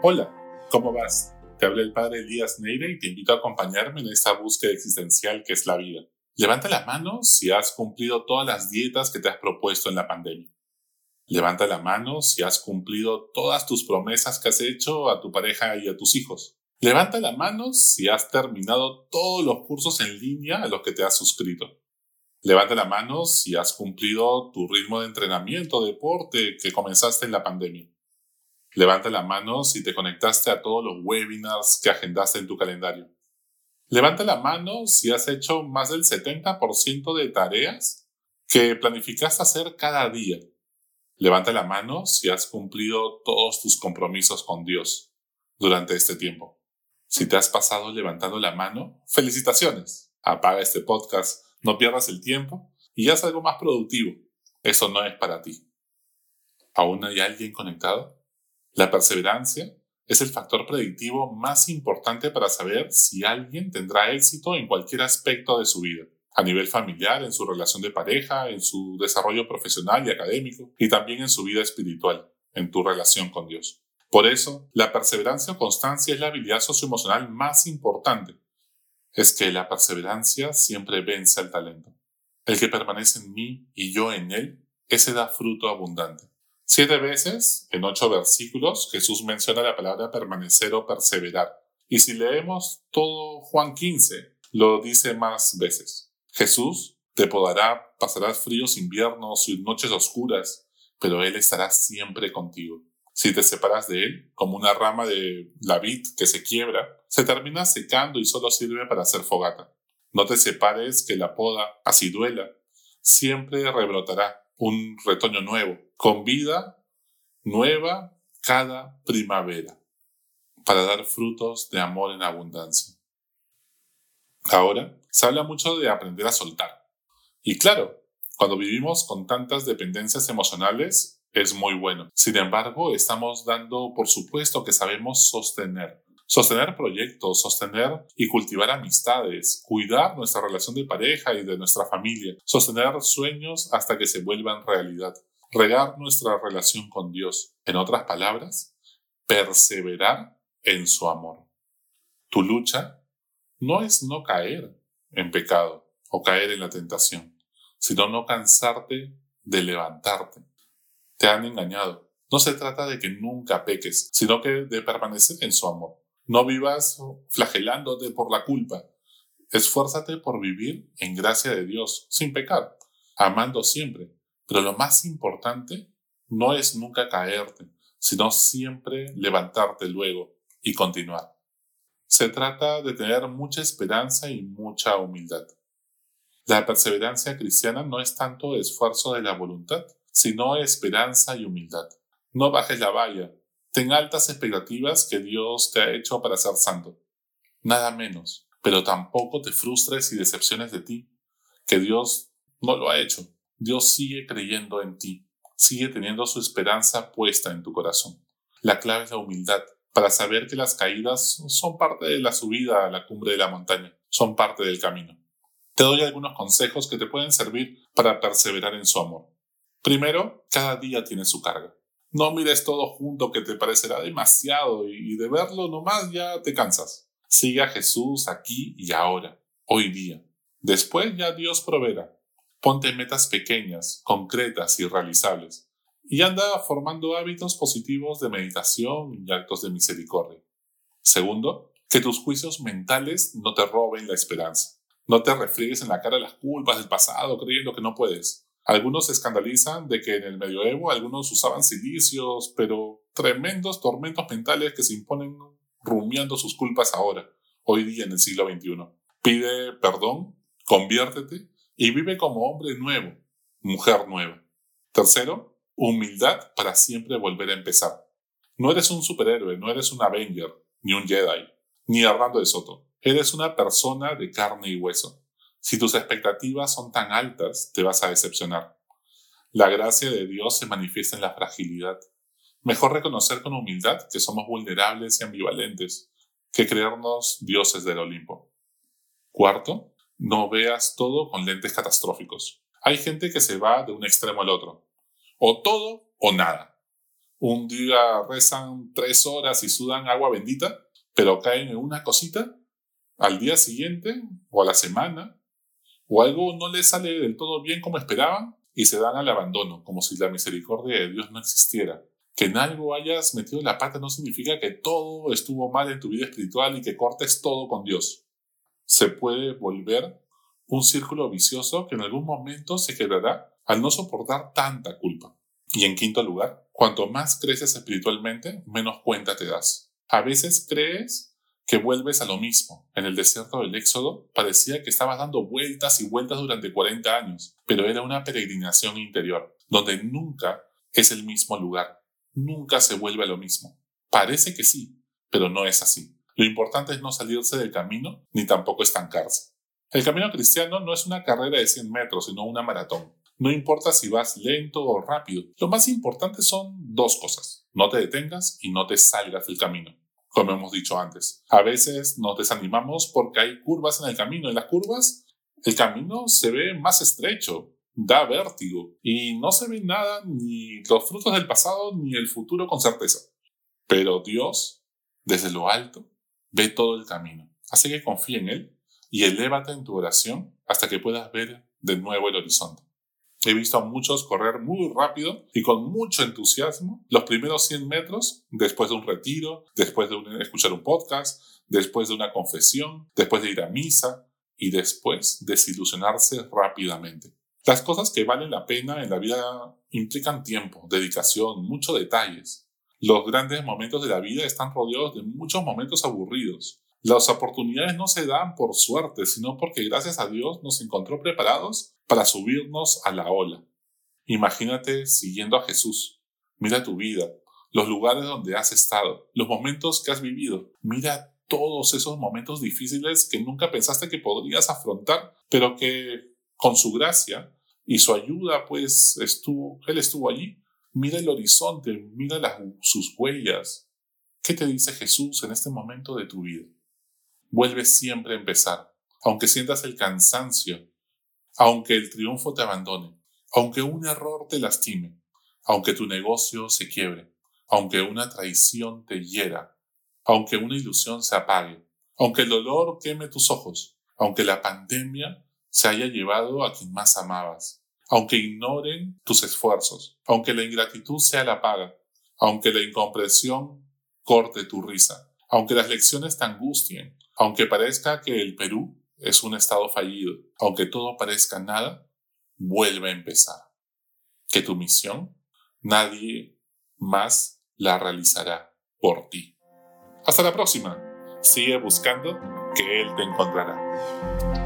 Hola, ¿cómo vas? Te habla el padre Elías Neira y te invito a acompañarme en esta búsqueda existencial que es la vida. Levanta la mano si has cumplido todas las dietas que te has propuesto en la pandemia. Levanta la mano si has cumplido todas tus promesas que has hecho a tu pareja y a tus hijos. Levanta la mano si has terminado todos los cursos en línea a los que te has suscrito. Levanta la mano si has cumplido tu ritmo de entrenamiento, deporte que comenzaste en la pandemia. Levanta la mano si te conectaste a todos los webinars que agendaste en tu calendario. Levanta la mano si has hecho más del 70% de tareas que planificaste hacer cada día. Levanta la mano si has cumplido todos tus compromisos con Dios durante este tiempo. Si te has pasado levantando la mano, felicitaciones. Apaga este podcast, no pierdas el tiempo y haz algo más productivo. Eso no es para ti. ¿Aún hay alguien conectado? La perseverancia es el factor predictivo más importante para saber si alguien tendrá éxito en cualquier aspecto de su vida, a nivel familiar, en su relación de pareja, en su desarrollo profesional y académico, y también en su vida espiritual, en tu relación con Dios. Por eso, la perseverancia o constancia es la habilidad socioemocional más importante. Es que la perseverancia siempre vence al talento. El que permanece en mí y yo en él, ese da fruto abundante. Siete veces, en ocho versículos, Jesús menciona la palabra permanecer o perseverar. Y si leemos todo Juan 15, lo dice más veces. Jesús te podará, pasarás fríos inviernos y noches oscuras, pero Él estará siempre contigo. Si te separas de Él, como una rama de la vid que se quiebra, se termina secando y solo sirve para hacer fogata. No te separes que la poda, así duela, siempre rebrotará un retoño nuevo, con vida nueva cada primavera, para dar frutos de amor en abundancia. Ahora, se habla mucho de aprender a soltar. Y claro, cuando vivimos con tantas dependencias emocionales, es muy bueno. Sin embargo, estamos dando por supuesto que sabemos sostener sostener proyectos, sostener y cultivar amistades, cuidar nuestra relación de pareja y de nuestra familia, sostener sueños hasta que se vuelvan realidad, regar nuestra relación con Dios. En otras palabras, perseverar en su amor. Tu lucha no es no caer en pecado o caer en la tentación, sino no cansarte de levantarte. Te han engañado. No se trata de que nunca peques, sino que de permanecer en su amor. No vivas flagelándote por la culpa. Esfuérzate por vivir en gracia de Dios, sin pecar, amando siempre. Pero lo más importante no es nunca caerte, sino siempre levantarte luego y continuar. Se trata de tener mucha esperanza y mucha humildad. La perseverancia cristiana no es tanto esfuerzo de la voluntad, sino esperanza y humildad. No bajes la valla, Ten altas expectativas que Dios te ha hecho para ser santo. Nada menos. Pero tampoco te frustres y decepciones de ti, que Dios no lo ha hecho. Dios sigue creyendo en ti, sigue teniendo su esperanza puesta en tu corazón. La clave es la humildad, para saber que las caídas son parte de la subida a la cumbre de la montaña, son parte del camino. Te doy algunos consejos que te pueden servir para perseverar en su amor. Primero, cada día tiene su carga. No mires todo junto que te parecerá demasiado y de verlo nomás ya te cansas. Sigue a Jesús aquí y ahora, hoy día. Después ya Dios proveerá. Ponte metas pequeñas, concretas y realizables. Y anda formando hábitos positivos de meditación y actos de misericordia. Segundo, que tus juicios mentales no te roben la esperanza. No te refriegues en la cara las culpas del pasado creyendo que no puedes. Algunos se escandalizan de que en el medioevo algunos usaban silicios, pero tremendos tormentos mentales que se imponen rumiando sus culpas ahora, hoy día en el siglo XXI. Pide perdón, conviértete y vive como hombre nuevo, mujer nueva. Tercero, humildad para siempre volver a empezar. No eres un superhéroe, no eres un Avenger, ni un Jedi, ni Hernando de Soto. Eres una persona de carne y hueso. Si tus expectativas son tan altas, te vas a decepcionar. La gracia de Dios se manifiesta en la fragilidad. Mejor reconocer con humildad que somos vulnerables y ambivalentes que creernos dioses del Olimpo. Cuarto, no veas todo con lentes catastróficos. Hay gente que se va de un extremo al otro. O todo o nada. Un día rezan tres horas y sudan agua bendita, pero caen en una cosita al día siguiente o a la semana, o algo no les sale del todo bien como esperaban y se dan al abandono, como si la misericordia de Dios no existiera. Que en algo hayas metido la pata no significa que todo estuvo mal en tu vida espiritual y que cortes todo con Dios. Se puede volver un círculo vicioso que en algún momento se quebrará al no soportar tanta culpa. Y en quinto lugar, cuanto más creces espiritualmente, menos cuenta te das. A veces crees que vuelves a lo mismo. En el desierto del Éxodo parecía que estabas dando vueltas y vueltas durante 40 años, pero era una peregrinación interior, donde nunca es el mismo lugar, nunca se vuelve a lo mismo. Parece que sí, pero no es así. Lo importante es no salirse del camino ni tampoco estancarse. El camino cristiano no es una carrera de 100 metros, sino una maratón. No importa si vas lento o rápido. Lo más importante son dos cosas. No te detengas y no te salgas del camino. Como hemos dicho antes, a veces nos desanimamos porque hay curvas en el camino. En las curvas, el camino se ve más estrecho, da vértigo y no se ve nada, ni los frutos del pasado, ni el futuro con certeza. Pero Dios, desde lo alto, ve todo el camino. Así que confía en Él y elévate en tu oración hasta que puedas ver de nuevo el horizonte. He visto a muchos correr muy rápido y con mucho entusiasmo los primeros 100 metros después de un retiro, después de escuchar un podcast, después de una confesión, después de ir a misa y después desilusionarse rápidamente. Las cosas que valen la pena en la vida implican tiempo, dedicación, muchos detalles. Los grandes momentos de la vida están rodeados de muchos momentos aburridos. Las oportunidades no se dan por suerte, sino porque gracias a Dios nos encontró preparados para subirnos a la ola. Imagínate siguiendo a Jesús. Mira tu vida, los lugares donde has estado, los momentos que has vivido. Mira todos esos momentos difíciles que nunca pensaste que podrías afrontar, pero que con su gracia y su ayuda, pues estuvo, Él estuvo allí. Mira el horizonte, mira sus huellas. ¿Qué te dice Jesús en este momento de tu vida? Vuelve siempre a empezar, aunque sientas el cansancio aunque el triunfo te abandone, aunque un error te lastime, aunque tu negocio se quiebre, aunque una traición te hiera, aunque una ilusión se apague, aunque el dolor queme tus ojos, aunque la pandemia se haya llevado a quien más amabas, aunque ignoren tus esfuerzos, aunque la ingratitud sea la paga, aunque la incomprensión corte tu risa, aunque las lecciones te angustien, aunque parezca que el Perú es un estado fallido. Aunque todo parezca nada, vuelve a empezar. Que tu misión nadie más la realizará por ti. Hasta la próxima. Sigue buscando que Él te encontrará.